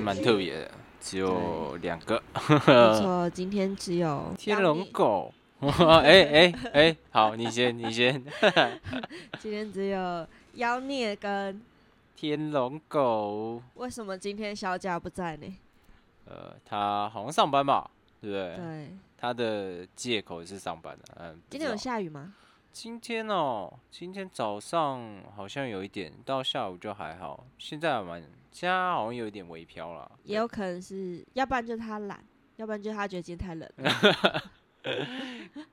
蛮特别的，只有两个。没错，今天只有 天龙，狗。哎哎哎，好，你先，你先。今天只有妖孽跟天龙狗，为什么今天小贾不在呢？呃，他好像上班吧，对不对？对，他的借口是上班的，嗯。今天有下雨吗？今天哦，今天早上好像有一点，到下午就还好。现在还蛮，现在好像有一点微飘了。也有可能是，要不然就是他懒，要不然就是他觉得今天太冷了。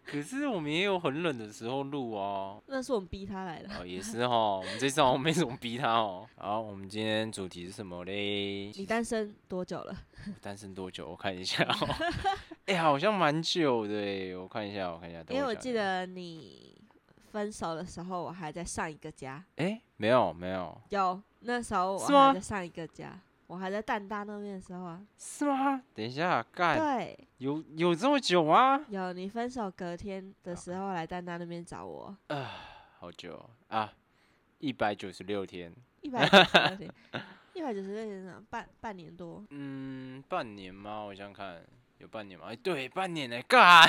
可是我们也有很冷的时候录啊。那是我们逼他来的。哦，也是哈，我们这次好像没怎么逼他哦。好，我们今天主题是什么嘞？你单身多久了？单身多久？我看一下哦。哎、好像蛮久的哎，我看一下，我看一下。等因为我记得你分手的时候，我还在上一个家。哎、没有没有，有，那时候我还在上一个家，我还在蛋大那边的时候啊。是吗？等一下，干，对，有有这么久吗？有你分手隔天的时候来蛋大那边找我，啊好久啊，一百九十六天。一百九十六天，一百九十六天是半半年多。嗯，半年吗？我想想看，有半年吗？哎、对，半年呢，干，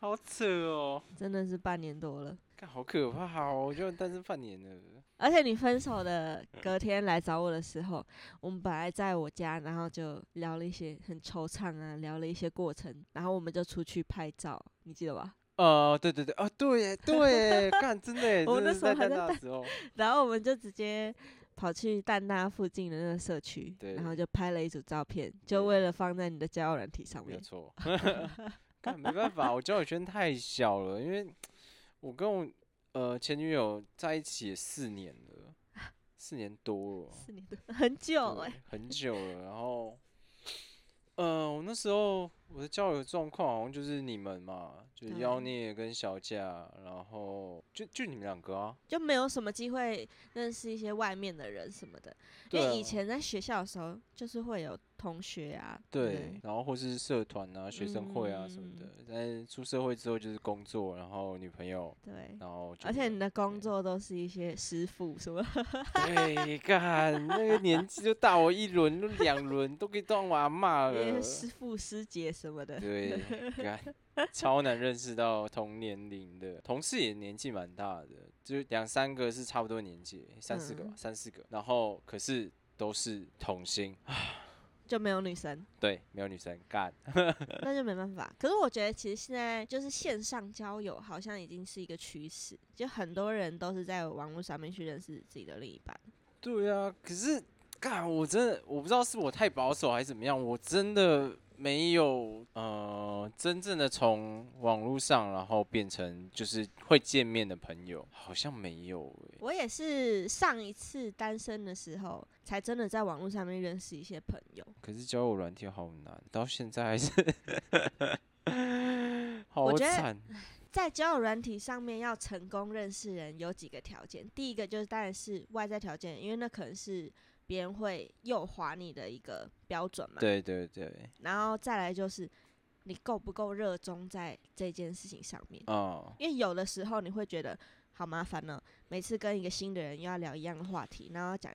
好扯哦，真的是半年多了。干好可怕哦，我就单身半年了。而且你分手的隔天来找我的时候，我们本来在我家，然后就聊了一些很惆怅啊，聊了一些过程，然后我们就出去拍照，你记得吧？呃，对对对，哦，对耶对耶，干，真的耶，我那真的是在单时候还在大的时候，然后我们就直接跑去蛋大附近的那个社区，对然后就拍了一组照片，就为了放在你的交友软体上面。没有错。干，没办法，我交友圈太小了，因为我跟我呃前女友在一起也四年了，四年多了。四年多，很久哎、对很久了。然后，呃，我那时候我的交友状况好像就是你们嘛，就是妖孽跟小贾，然后就就你们两个啊。就没有什么机会认识一些外面的人什么的。因为以前在学校的时候，就是会有同学啊，对然后或是社团啊、学生会啊什么的。但是出社会之后就是工作，然后女朋友，对，然后而且你的工作都是一些师傅什么，对，干那个年纪就大我一轮、两轮，都可以当我阿嬷 一些了。师傅师姐什么的。对，干 超难认识到同年龄的同事，也年纪蛮大的，就两三个是差不多年纪，三四个吧，嗯三四个。然后可是都是同性，就没有女生，对，没有女生干。那就没办法。可是我觉得其实现在就是线上交友好像已经是一个趋势，就很多人都是在网络上面去认识自己的另一半。对啊，可是干，我真的我不知道是我太保守还是怎么样，我真的没有呃真正的从网络上然后变成就是会见面的朋友，好像没有欸我也是上一次单身的时候，才真的在网络上面认识一些朋友。可是交友软体好难，到现在还是 好惨。在交友软体上面要成功认识人，有几个条件。第一个就是当然是外在条件，因为那可能是别人会诱惑你的一个标准嘛。对对对，然后再来就是你够不够热衷在这件事情上面，哦，因为有的时候你会觉得好麻烦呢、每次跟一个新的人又要聊一样的话题，然后要讲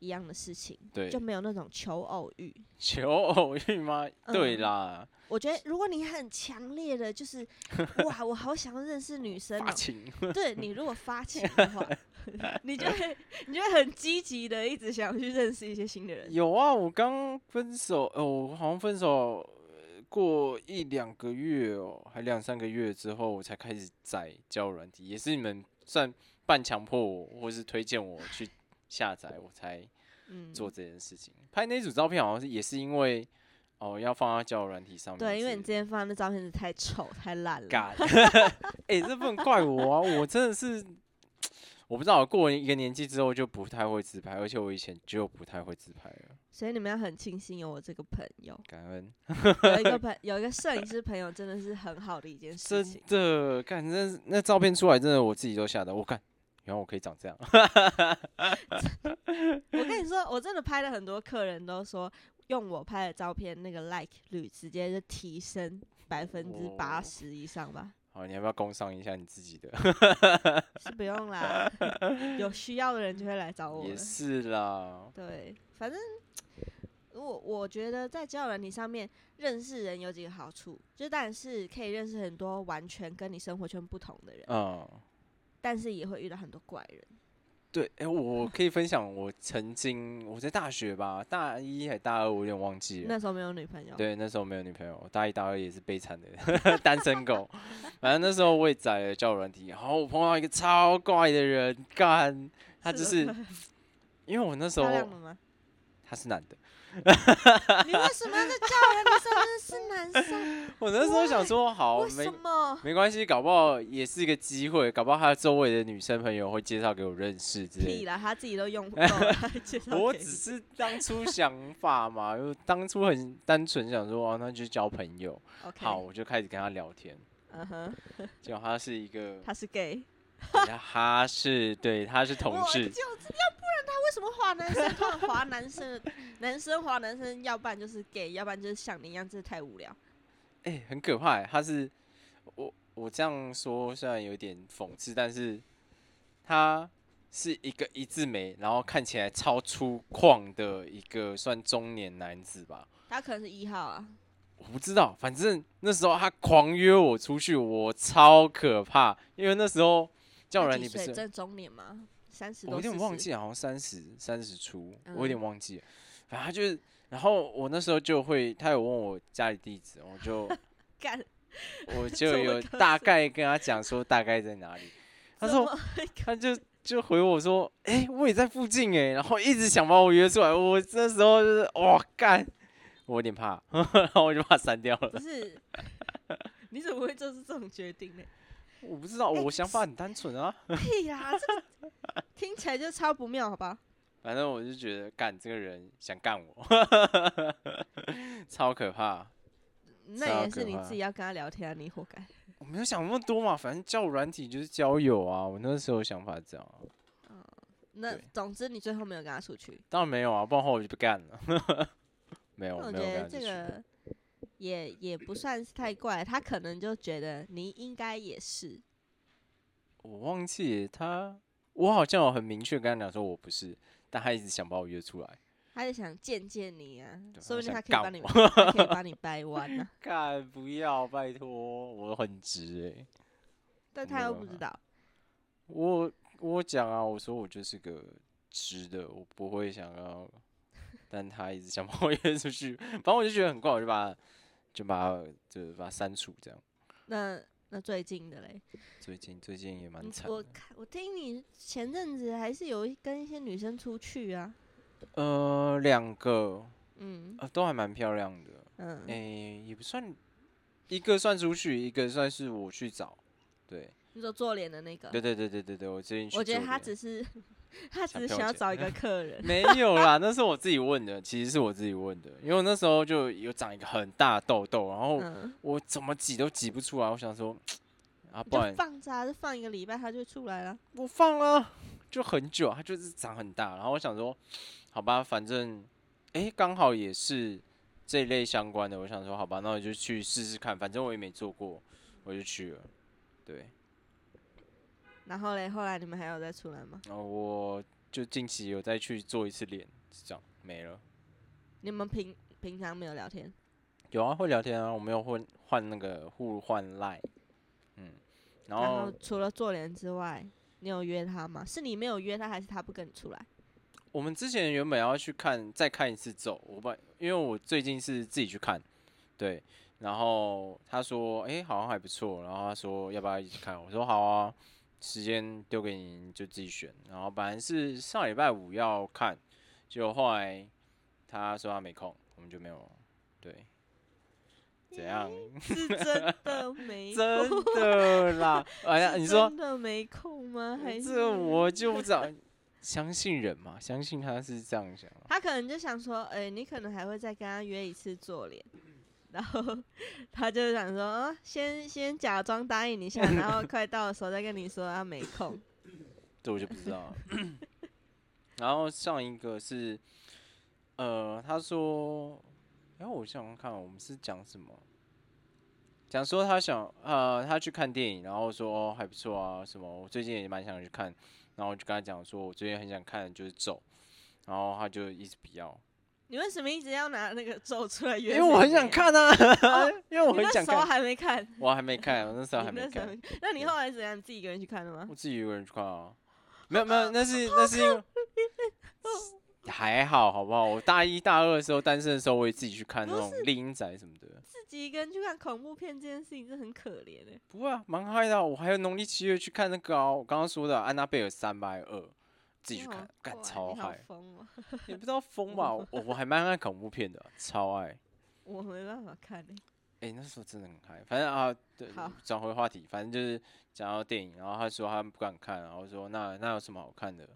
一样的事情，对就，没有那种求偶欲。求偶欲吗？对嗯啦，我觉得如果你很强烈的，就是 哇，我好想要认识女生哦、发情，对你如果发情的话，你就会你就会很积极的一直想去认识一些新的人。有啊，我刚分手，呃，我好像分手呃过一两个月哦，还两三个月之后，我才开始载交友软体，也是你们算半强迫我，或是推荐我去下载，我才嗯，做这件事情。拍那组照片好像是也是因为哦要放在交友软体上面对，因为你之前放的照片是太丑太烂了。干，哎、这不能怪我啊！我真的是，我不知道过了一个年纪之后就不太会自拍，而且我以前就不太会自拍了。所以你们要很庆幸有我这个朋友，感恩，有一个 朋有一个摄影师朋友，真的是很好的一件事真情。的，看那那照片出来，真的我自己都吓到。我看，原来我可以长这样。我跟你说，我真的拍了很多客人都说，用我拍的照片那个 like 率直接就提升百分之八十以上吧。好，你要不要工商一下你自己的？是不用啦，有需要的人就会来找我了。也是啦，对，反正我我觉得在交友软体上面认识人有几个好处，就当然是可以认识很多完全跟你生活圈不同的人，嗯，但是也会遇到很多怪人。对，哎、我可以分享我曾经我在大学吧，大一还大二，我有点忘记了。那时候没有女朋友，对，那时候没有女朋友，大一、大二也是悲惨的 单身狗。反正那时候我也载了交友软体，然后我碰到一个超怪的人，干，他就是因为我那时候？他是男的，你为什么要在交友软体上认识男生？我那时候想说，好为没什么？没关系，搞不好也是一个机会，搞不好他周围的女生朋友会介绍给我认识之类的。他自己都用不介绍我只是当初想法嘛，就当初很单纯想说，哦，那就交朋友。OK，好，，我就开始跟他聊天，嗯哼，结果他是一个，他是 gay，他是对，他是同志就，要不然他为什么划男生？通常划男生，男生划男生，要不然就是 gay，要不然就是像你一样，真的太无聊。哎、很可怕欸。他是我我这样说虽然有点讽刺，但是他是一个一字眉，然后看起来超粗犷的一个算中年男子吧。他可能是一号啊，我不知道，反正那时候他狂约我出去，我超可怕，因为那时候叫他人你不是，正中年吗？三十我有点忘记，好像三十三十出，我有点嗯忘记了。反正他就是，然后我那时候就会，他有问我家里地址，我就 干。我 就有大概跟他讲说大概在哪里，他说他就就回我说，哎、我也在附近哎，然后一直想把我约出来，我那时候就是哇干，我有点怕，然后我就把他删掉了不。是？你怎么会做出这种决定呢？我不知道，我想法很单纯啊，屁啦，这个听起来就超不妙，好吧？反正我就觉得干这个人想干我，超可怕。那也是你自己要跟他聊天啊，你活该。我没有想那么多嘛，反正交友软体就是交友啊，我那时候想法这样啊，那总之你最后没有跟他出去，当然没有啊，不然后我就不干了。没有，我没有觉得这。个也也不算是太怪，他可能就觉得你应该也是。我忘记他，我好像有很明确跟他讲说我不是，但他一直想把我约出来。他就想见见你啊，说不定他可以帮你，他可以 帮你掰弯啊，干不要，拜托，我很直哎、但他又不知道。我我讲啊，我说我就是个直的，我不会想要，但他一直想把我 约出去，反正我就觉得很怪，我就把他就把它就把它删除这样。那那最近的嘞，最近最近也蛮惨，我看我听你前阵子还是有跟一些女生出去啊，呃，两个。嗯。啊都还蛮漂亮的，嗯，诶、也不算，一个算出去，一个算是我去找，对，你说做脸的那个，对对对对对对，我最近去我觉得他只是 他只是想要找一个客人，没有啦，那是我自己问的，其实是我自己问的，因为我那时候就有长一个很大的痘痘，然后嗯，我怎么挤都挤不出来，我想说，啊，不然放着啊，就放一个礼拜它就出来了。我放了就很久，它就是长很大，然后我想说，好吧，反正诶刚好也是这一类相关的，我想说，好吧，那我就去试试看，反正我也没做过，我就去了，对，然后嘞，后来你们还有再出来吗？哦我就近期有再去做一次脸，是这样没了。你们平平常没有聊天？有啊，会聊天啊，我们有换换那个互换赖，嗯，然然后后除了做脸之外，你有约他吗？是你没有约他，还是他不跟你出来？我们之前原本要去看再看一次咒，我把因为我最近是自己去看，对，然后他说诶好像还不错，然后他说要不要一起看，我说好啊，时间丢给你你就自己选，然后本来是上礼拜五要看，结果后来他说他没空，我们就没有，对，怎样？是真的没 真空的啦！哎呀，你说真的没空吗？还是这我就不知道，相信人嘛，相信他是这样想啊。他可能就想说，哎、你可能还会再跟他约一次做脸，然后 他就想说，啊，先 先假装答应一下，然后快到的时候再跟你说他没空。这我就不知道了。然后上一个是，呃，他说，哎我想想看，我们是讲什么？讲说他想，呃，他去看电影，然后说、哦、还不错啊，什么，我最近也蛮想去看，然后就跟他讲说，我最近很想看就是咒，然后他就一直不要，你为什么一直要拿那个咒出来因？为我很想，看啊，因为我你那时候很想看，还没看，我还没看，我那时候还没看那你后来怎样？你自己一个人去看的吗我？自己一个人去看啊，没有没有，那是那是因为 还好好不好？我大一大二的时候单身的时候，我也自己去看那种丽英仔什么的。自己一个人去看恐怖片这件事情，真的很可怜哎、不会啊，蛮嗨的啊、我还有农历七月去看那个啊，我刚刚说的《安娜贝尔三》吧，还有二，自己去看，干怪超嗨，疯哦！也不知道疯吧？我 我还蛮爱恐怖片的啊，超爱。我没办法看哎、哎、那时候真的很嗨。反正啊，对好，转回话题，反正就是讲到电影，然后他说他不敢看，然后说那那有什么好看的？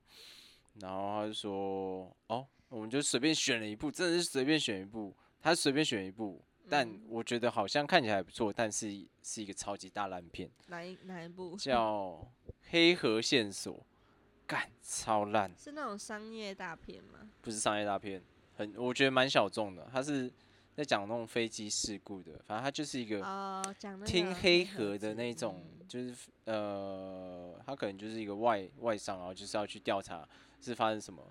然后他就说哦，我们就随便选了一部，真的是随便选一部，他随便选一部，但嗯我觉得好像看起来还不错，但是是一个超级大烂片，哪一哪一部？叫《黑河线索》，干超烂，是那种商业大片吗？不是商业大片，很我觉得蛮小众的，他是在讲那种飞机事故的，反正他就是一个。哦，讲那听黑河的那种，嗯就是呃，他可能就是一个外外商，然后就是要去调查是发生什么，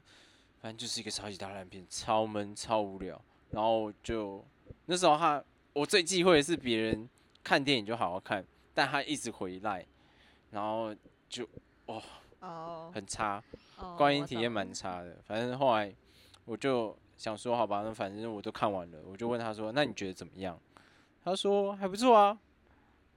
反正就是一个超级大烂片，超闷超无聊。然后就那时候他，我最忌讳的是别人看电影就好好看，但他一直回来，然后就哦，很差，哦观影体验蛮差的。反正后来我就想说，好吧，那反正我都看完了，我就问他说，那你觉得怎么样？他说还不错啊。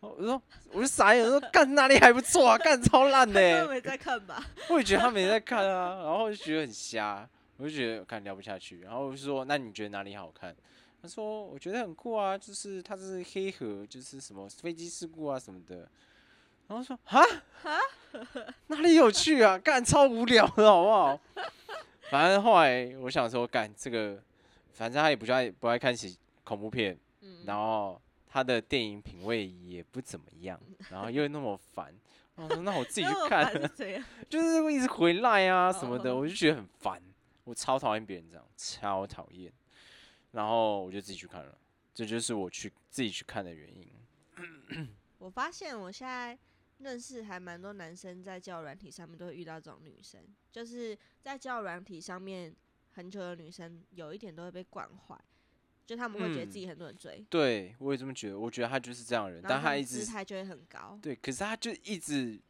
我说我就傻眼，我说干哪里还不错啊，干超烂的、他。没在看吧？我也觉得他没在看啊，然后就觉得很瞎，我就觉得看聊不下去，然后我就说那你觉得哪里好看？他说我觉得很酷啊，就是他是黑河，就是什么飞机事故啊什么的。然后说啊 哪里有趣啊？干超无聊的好不好？反正后来我想说干这个，反正他也不爱不爱看喜恐怖片，嗯，然后他的电影品味也不怎么样，然后又那么烦。我说那我自己去看是？就是会一直回来啊什么的，哦我就觉得很烦，我超讨厌别人这样，超讨厌。然后我就自己去看了，这就是我去自己去看的原因。我发现我现在认识还蛮多男生在交友软体上面都会遇到这种女生，就是在交友软体上面很久的女生，有一点都会被惯坏，就他们会觉得自己很多人追，对我也这么觉得，我觉得他就是这样的人，但后他一直姿态就会很高，对，可是他就一直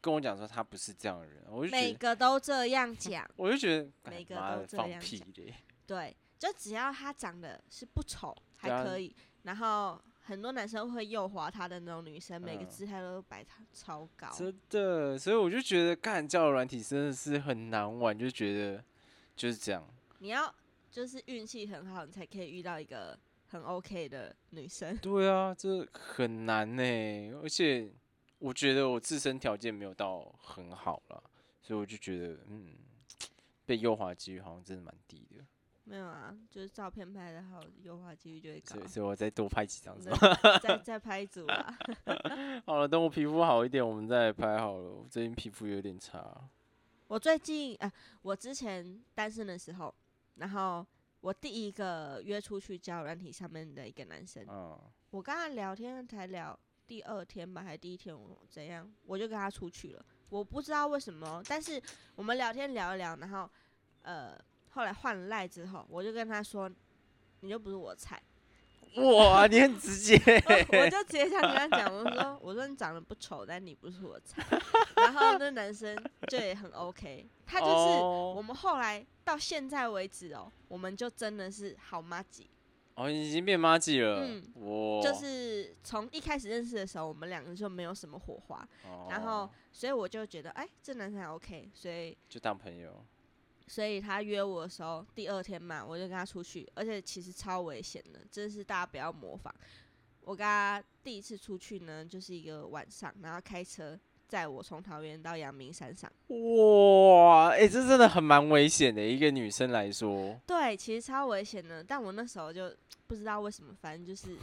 跟我讲说他不是这样的人，我就觉每得，个都这样讲，我就觉得，干每个妈的放都这样屁嘞，对，就只要他长得是不丑还对啊可以，然后很多男生会右滑他的那种女生，每个嗯姿态都摆他超高，真的，所以我就觉得干交友软体真的是很难玩，就觉得就是这样。你要就是运气很好，你才可以遇到一个很 OK 的女生。对啊，这很难呢，而且我觉得我自身条件没有到很好了，所以我就觉得，嗯，被右滑几率好像真的蛮低的，没有啊，就是照片拍的好，优化几率就会高所以。所以我再多拍几张是 再吧？再再拍一组啊！好了，等我皮肤好一点，我们再来拍好了。我最近皮肤有点差，我最近啊、我之前单身的时候，然后我第一个约出去交友软体上面的一个男生，嗯，我跟他聊天才聊第二天吧，还是第一天我怎样，我就跟他出去了。我不知道为什么，但是我们聊天聊一聊，然后呃，后来换了赖之后，我就跟他说，你就不是我菜，哇，你很直接，我就直接这样跟他讲，我说我说你长得不丑，但你不是我菜。然后那男生就也很 OK，他就是我哦，们后来到现在为止哦，我们就真的是好妈吉，哦，已经变妈鸡了，嗯哇，就是从一开始认识的时候，我们两个就没有什么火花，然后哦。所以我就觉得哎，这男生还 OK，所以就当朋友，所以他约我的时候，第二天嘛，我就跟他出去，而且其实超危险的，真是大家不要模仿。我跟他第一次出去呢，就是一个晚上，然后开车载我从桃园到阳明山上。哇，哎、这真的很蛮危险的，一个女生来说，对，其实超危险的，但我那时候就不知道为什么，反正就是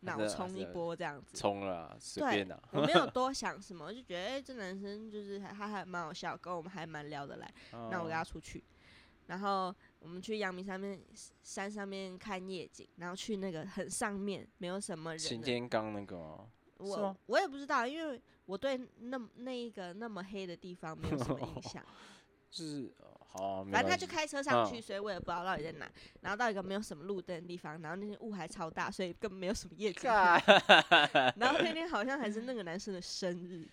脑冲一波这样子。冲了啊，随对便啊，我没有 多想什么，我就觉得哎、这男生就是还他还蛮好笑，跟我们还蛮聊得来。那我跟他哦出去，然后我们去阳明山面山上面看夜景，然后去那个很上面没有什么人擎的，天岗那个吗？我我也不知道，因为我对那那一个那么黑的地方没有什么印象。就是呃好啊、反正他就开车上去，嗯所以我也不知道到底在哪。然后到一个没有什么路灯的地方，然后那天雾还超大，所以根本没有什么夜景看。然后那天好像还是那个男生的生日，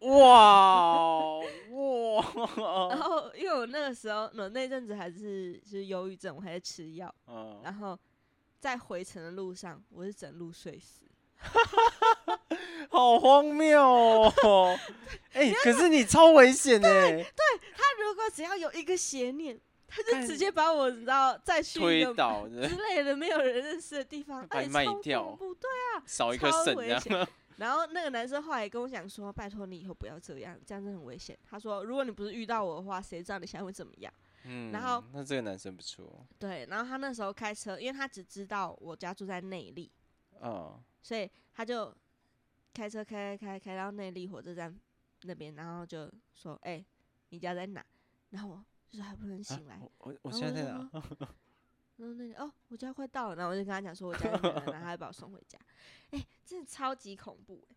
哇 哇然，后因为我那个时候我那阵子还是就是忧郁症，我还在吃药，嗯，然后在回程的路上，我是整路睡死。好荒谬哦！哎、可是你超危险的，他如果只要有一个邪念，他就直接把我，你知道，再去一推个倒的之，类的没有人认识的地方，把你而且超卖掉恐怖，对。少一颗超肾这样。危险然后那个男生后来跟我讲说：“拜托你以后不要这样，这样真的很危险。”他说：“如果你不是遇到我的话，谁知道你现在会怎么样嗯，然后那这个男生不错，？”对，然后他那时候开车，因为他只知道我家住在内力，嗯，所以他就开车开开开开到内力火车站那边，然后就说：“哎、你家在哪？”然后我就说还不能醒来，我我我然后现在在哪？就说？然后那个哦，我家快到了，然后我就跟他讲说我家在哪，然后他就把我送回家。哎、真的超级恐怖哎、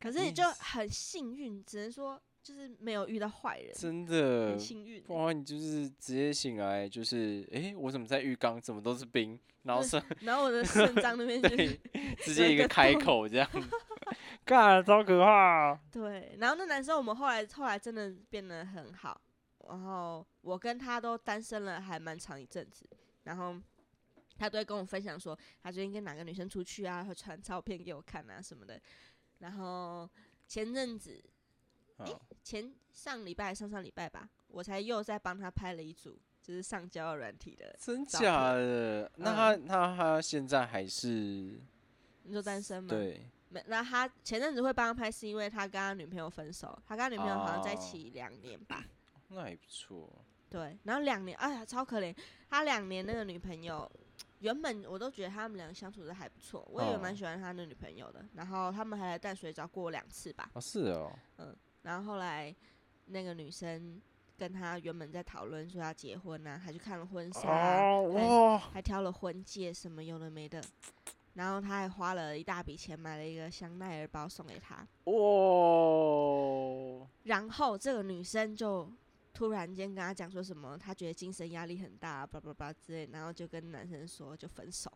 可是你就很幸运，只能说就是没有遇到坏人，真的很，幸运欸、哇！你就是直接醒来，就是哎、诶我怎么在浴缸？怎么都是冰？然后是然后我的肾脏那边就是，直接一个开口这样 干，超可怕、对，然后那男生我们后来后来真的变得很好，然后我跟他都单身了还蛮长一阵子，然后他都会跟我分享说他最近跟哪个女生出去啊，会传照片给我看啊什么的，然后前阵子啊前上礼拜上上礼拜吧，我才又在帮他拍了一组就是上交友软体的，真假的？那嗯他那他现在还是你说单身吗？对没，那他前阵子会帮他拍，是因为他跟他女朋友分手，他跟他女朋友好像在一哦起两年吧。那还不错。对，然后两年，哎呀，超可怜。他两年那个女朋友，原本我都觉得他们两个相处的还不错，我也哦蛮喜欢他的女朋友的。然后他们还来淡水找过两次吧。哦，是哦，然后后来那个女生跟他原本在讨论说要结婚啊，还去看了婚纱还哇，还挑了婚戒什么有的没的。然后他还花了一大笔钱买了一个香奈儿包送给他。哇，然后这个女生就突然间跟他讲说什么，她觉得精神压力很大，叭叭叭之类，然后就跟男生说就分手。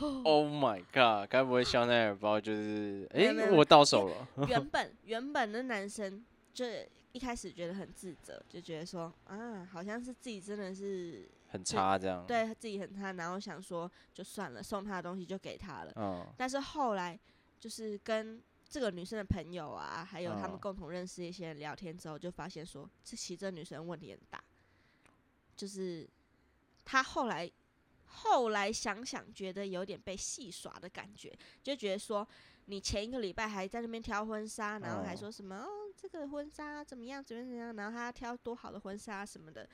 Oh my god！该不会香奈儿包就是哎、我到手了？原本原本的男生就一开始觉得很自责，就觉得说啊，好像是自己真的是很差这样。，对自己很差，然后想说就算了，送他的东西就给他了。嗯，但是后来就是跟这个女生的朋友啊，还有他们嗯共同认识一些人聊天之后，就发现说，这其实这女生问题很大，就是她后来后来想想，觉得有点被戏耍的感觉，就觉得说，你前一个礼拜还在那边挑婚纱，然后还哦说什么哦这个婚纱怎么样怎么样怎么样，然后她挑多好的婚纱什么的，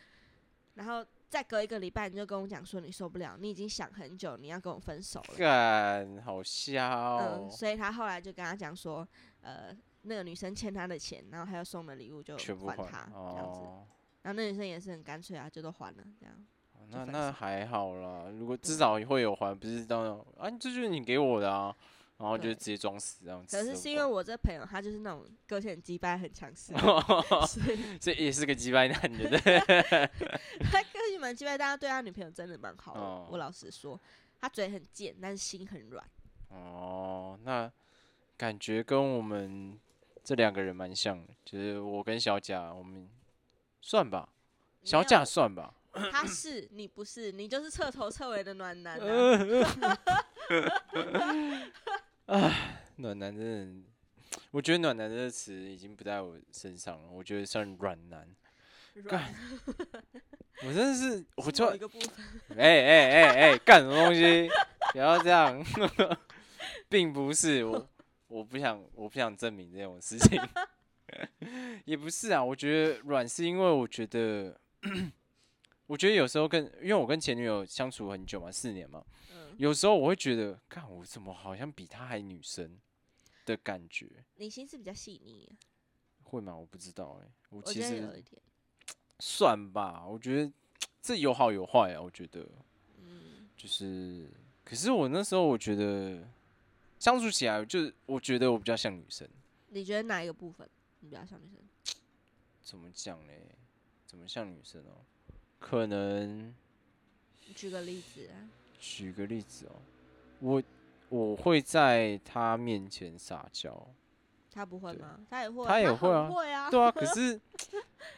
然后再隔一个礼拜你就跟我讲说你受不了，你已经想很久你要跟我分手了。干，好笑哦嗯，，所以他后来就跟他讲说，呃，那个女生欠他的钱，然后还有送的礼物就全部还还他这样子。哦。然后那女生也是很干脆啊，就都还了这样。那那还好啦，如果至少会有还，不是到那种啊，这就是你给我的啊，然后就直接装死这样子。可是是因为我这朋友他就是那种个性很鸡掰、很强势，所以这也是个鸡掰男，对不对？他个性蛮鸡掰，但他对他女朋友真的蛮好的。哦我老实说，他嘴很贱，但是心很软。哦，那感觉跟我们这两个人蛮像的，就是我跟小贾，我们算吧，小贾算吧。他是你不是，你就是彻头彻尾的暖男、呃啊。暖男真的，我觉得暖男这个词已经不在我身上了，我觉得算软男。软我真的是，我是就某一个部分。哎哎哎哎，干什么东西？不要这样。并不是我，我不想，我不想证明这种事情，也不是啊。我觉得软是因为我觉得，我觉得有时候跟，因为我跟前女友相处很久嘛，四年嘛，嗯，有时候我会觉得，看我怎么好像比她还女生的感觉，你心思比较细腻，会吗？我不知道哎、我我其实有一点，算吧，我觉得 这有好有坏啊。我觉得嗯，就是，可是我那时候我觉得相处起来，就是我觉得我比较像女生。你觉得哪一个部分你比较像女生？怎么讲嘞？怎么像女生哦？可能举个例子啊，举个例子哦，我我会在他面前撒娇，他不会吗？他也会啊，他也会啊会啊，对啊。可 是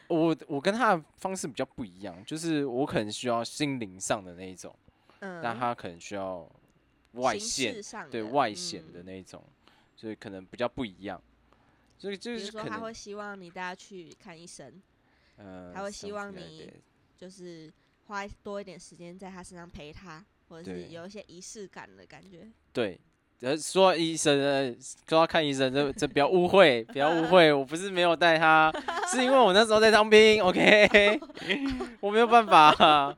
我我跟他的方式比较不一样，就是我可能需要心灵上的那一种，嗯，但他可能需要外形显对外显的嗯那一种，所以可能比较不一样。所以就是可能他会希望你带他去看医生，呃，他会希望你就是花多一点时间在他身上陪他，或者是有一些仪式感的感觉。对，呃，说医生呃，说要看医生，这这不要误会，不要误会，我不是没有带他，是因为我那时候在当兵，OK，我没有办法，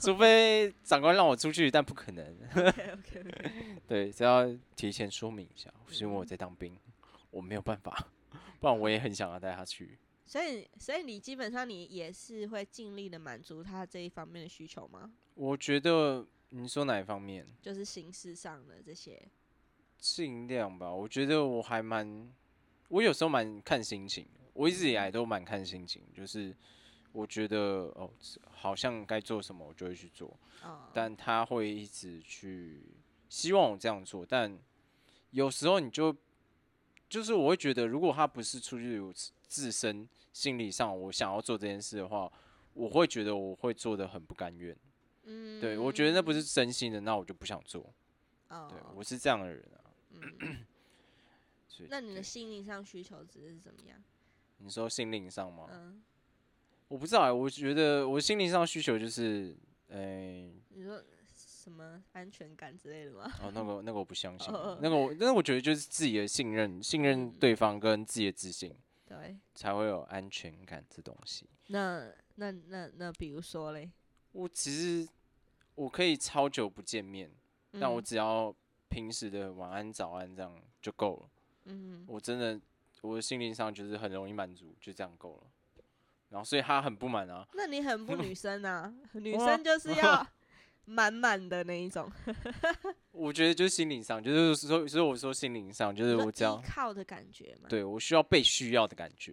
除非长官让我出去，但不可能。OK OK OK，对，只要提前说明一下，是因为我在当兵，我没有办法，不然我也很想要带他去。所以所以你基本上你也是会尽力的满足他这一方面的需求吗？我觉得你说哪一方面？就是形式上的这些，尽量吧，我觉得我还蛮，我有时候蛮看心情的，我一直以来都蛮看心情，就是我觉得哦，好像该做什么我就会去做，哦，但他会一直去希望我这样做，但有时候你就就是我会觉得，如果他不是出于自自身心理上我想要做这件事的话，我会觉得我会做的很不甘愿，嗯，对我觉得那不是真心的，那我就不想做，哦，对我是这样的人啊，嗯，所以那你的心灵上需求值是怎么样？你说心灵上吗？嗯，我不知道欸，我觉得我心灵上需求就是，呃、你说什么安全感之类的吗？哦，那个那个我不相信 那个我那个我觉得就是自己的信任，信任嗯对方跟自己的自信，对，才会有安全感这东西。那那那那比如说嘞，我其实我可以超久不见面，但我嗯只要平时的晚安早安这样就够了。嗯我真的我的心灵上就是很容易满足，就这样够了。然后所以他很不满啊，那你很不女生啊，女生就是要满满的那一种，我觉得就是心灵上，就是说，所以我说心灵上，就是我这样依，靠的感觉嘛。对我需要被需要的感觉。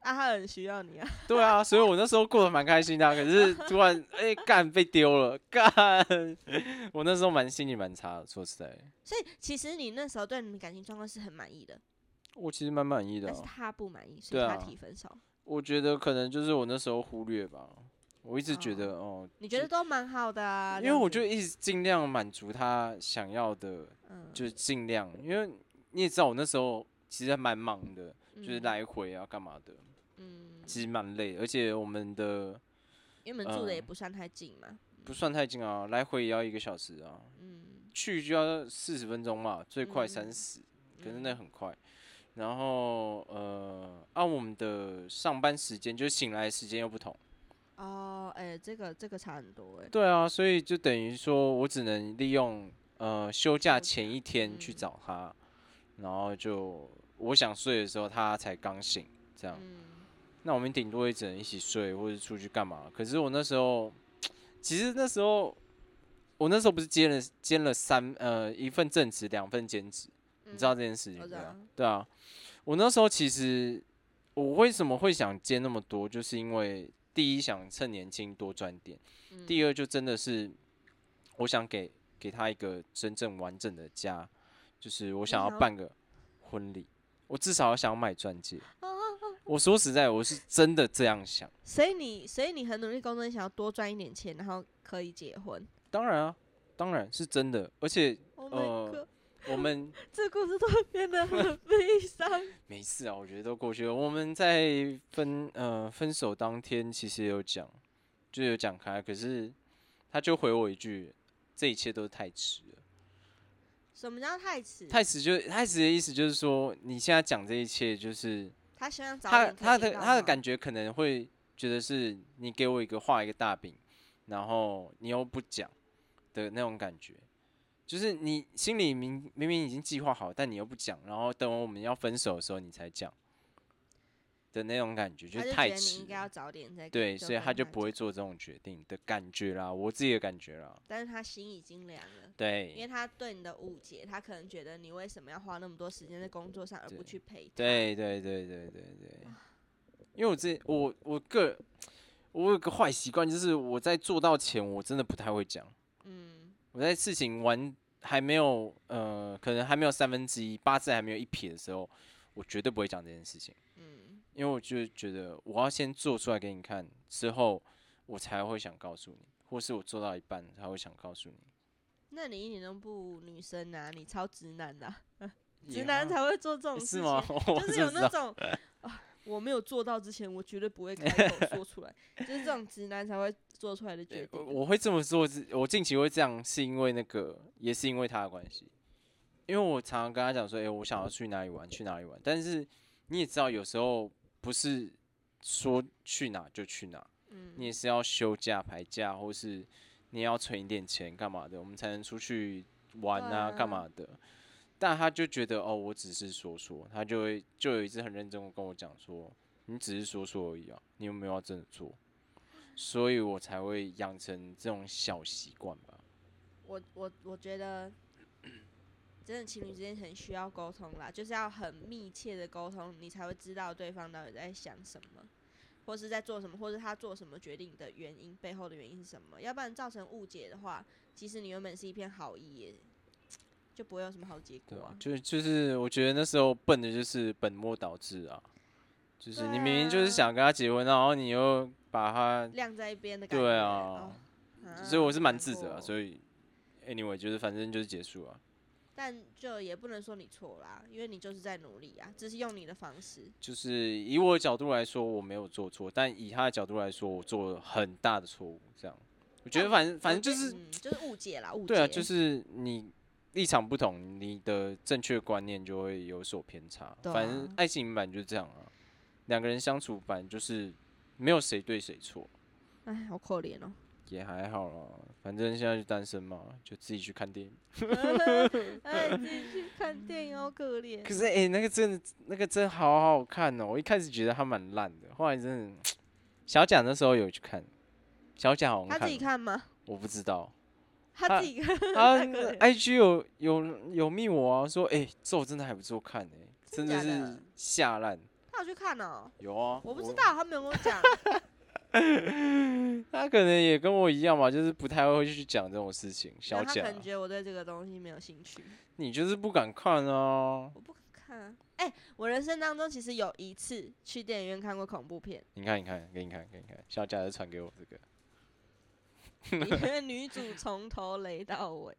啊，他很需要你啊。对啊，所以我那时候过得蛮开心的啊、可是突然哎干、被丢了，干，我那时候蛮心里蛮差的，说实在，所以其实你那时候对你的感情状况是很满意的，我其实蛮满意的啊、但是他不满意，所以他提分手。我觉得可能就是我那时候忽略吧，我一直觉得哦，你觉得都蛮好的啊？因为我就一直尽量满足他想要的，嗯，就是尽量，因为你也知道我那时候其实还蛮忙的，就是嗯来回啊干嘛的，嗯，其实蛮累，而且我们的因为我们住的也嗯不算太近嘛。不算太近啊，来回也要一个小时啊，嗯，去就要四十分钟嘛，最快嗯三十、可是嗯那很快。然后呃，按、我们的上班时间，就是醒来时间又不同。哦，哎、这个这个差很多哎、对啊，所以就等于说我只能利用呃休假前一天去嗯找他，然后就我想睡的时候他才刚醒，这样。嗯，那我们顶多也只能一起睡，或者出去干嘛。可是我那时候，其实那时候我那时候不是兼了兼了三呃一份正职，两份兼职，你知道这件事情对啊？对啊，我那时候其实我为什么会想兼那么多，就是因为第一想趁年轻多赚点，嗯。第二就真的是我想给给他一个真正完整的家，就是我想要办个婚礼，我至少要想要买钻戒。哦我说实在，我是真的这样想。所以你所以你很努力工作，你想要多赚一点钱，然后可以结婚。当然啊，当然是真的，而且 Oh 呃我们 这故事都会变得很悲伤。没事啊，我觉得都过去了。我们在分呃分手当天，其实有讲，就有讲开，可是他就回我一句：“这一切都是太迟了。”什么叫太迟？太迟就太迟的意思就是说，你现在讲这一切，就是他希望早他他的他的感觉可能会觉得是你给我一个画一个大饼，然后你又不讲的那种感觉，就是你心里明明明已经计划好，但你又不讲，然后等我们要分手的时候你才讲的那种感觉，就是太迟应该要。早点再对，所以他就不会，做这种决定的感觉啦，我自己的感觉啦。但是他心已经凉了。对因为，他对你的误解，他可能觉得你为什么要花那么多时间在工作上，而不去陪他？对对对对对对，因为我自己我我个我有个坏习惯，就是我在做到前，我真的不太会讲。嗯，我在事情完还没有呃，可能还没有三分之一，八字还没有一撇的时候，我绝对不会讲这件事情，嗯，因为我就觉得我要先做出来给你看，之后我才会想告诉你，或是我做到一半才会想告诉你。那你一点都不女生啊，你超直男的啊、直男才会做这种事情，是吗？就是有那种啊，我没有做到之前，我绝对不会开口说出来，就是这种直男才会做出来的决定。我我会这么做，我近期会这样，是因为那个，也是因为他的关系。因为我常常跟他讲说，哎、我想要去哪里玩，去哪里玩。但是你也知道，有时候不是说去哪就去哪，嗯，你也是要休假、排假，或是你要存一点钱干嘛的，我们才能出去玩啊干嘛的。但他就觉得，哦，我只是说说，他就会就有一次很认真的跟我讲说，你只是说说而已啊，你有没有要真的做？所以我才会养成这种小习惯吧。我我我觉得，真的情侣之间很需要沟通啦，就是要很密切的沟通，你才会知道对方到底在想什么，或是在做什么，或是他做什么决定的原因背后的原因是什么。要不然造成误解的话，其实你原本是一片好意，就不会有什么好结对啊果啊，。就就是我觉得那时候笨的就是本末倒置啊，就是你明明就是啊想跟他结婚，然后你又把他，晾在一边的感觉。对哦啊，所以我是蛮自责啊，所以 anyway 就是反正就是结束啊，但就也不能说你错啦，因为你就是在努力啊，只是用你的方式。就是以我的角度来说我没有做错，但以他的角度来说我做了很大的错误，这样我觉得反正反正就是嗯，就是误解啦，误解。对啊，就是你立场不同，你的正确观念就会有所偏差。对反正啊爱情版就是这样啊，两个人相处版就是没有谁对谁错，哎，好可怜哦。也还好啦。反正现在就单身嘛，就自己去看电影。哎，自己去看电影，好可怜。可是哎、那个真的那个真好好看哦！我一开始觉得它蛮烂的，后来真的 小贾那时候有去看，小贾好像他自己，看吗？我不知道。他自己看，他 IG 有有有密我啊，说哎、这我真的还不错看哎、真的真的是下烂。他有去看哦。有啊，我不知道，他没有跟我讲。他可能也跟我一样吧，就是不太会去讲这种事情。小贾然后他可，能觉我对这个东西没有兴趣，你就是不敢看啊。我不敢看啊。哎，我人生当中其实有一次去电影院看过恐怖片，你看，你看，给你看，给你看，小贾就传给我这个。里面女主从头雷到尾。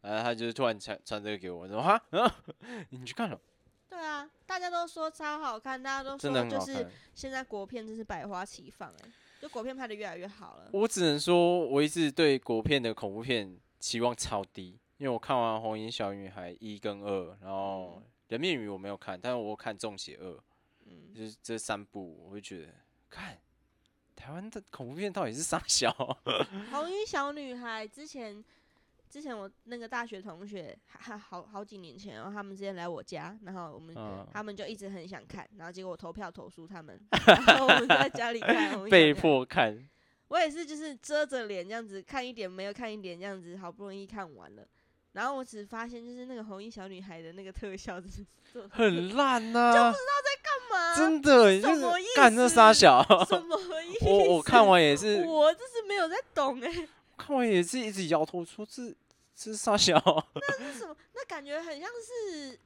然后他就是突然传传这个给我，说哈，啊，你去看了，对啊，大家都说超好看，大家都真的说就是看。现在国片真是百花齐放哎、就国片拍的越来越好了。我只能说，我一直对国片的恐怖片期望超低，因为我看完《红衣小女孩》一跟二，然后《人面鱼》我没有看，但是我有看《重邪二》，嗯，就是这三部，我会觉得，看台湾的恐怖片到底是啥小？红衣小女孩之前，之前我那个大学同学，还好好几年前，然后他们之前来我家，然后我们、嗯，他们就一直很想看，然后结果我投票投诉他们，然后我们在家里看 被。迫看，我也是，就是遮着脸这样子看一点，没有看一点这样子，好不容易看完了。然后我只发现，就是那个红衣小女孩的那个特效，就是很烂呐、就不知道在干嘛？真的，什么意干这傻思小。什么意思？我我看完也是，我这是没有在懂哎、看完也是一直摇头说这这是傻小。那是什么？那感觉很像是，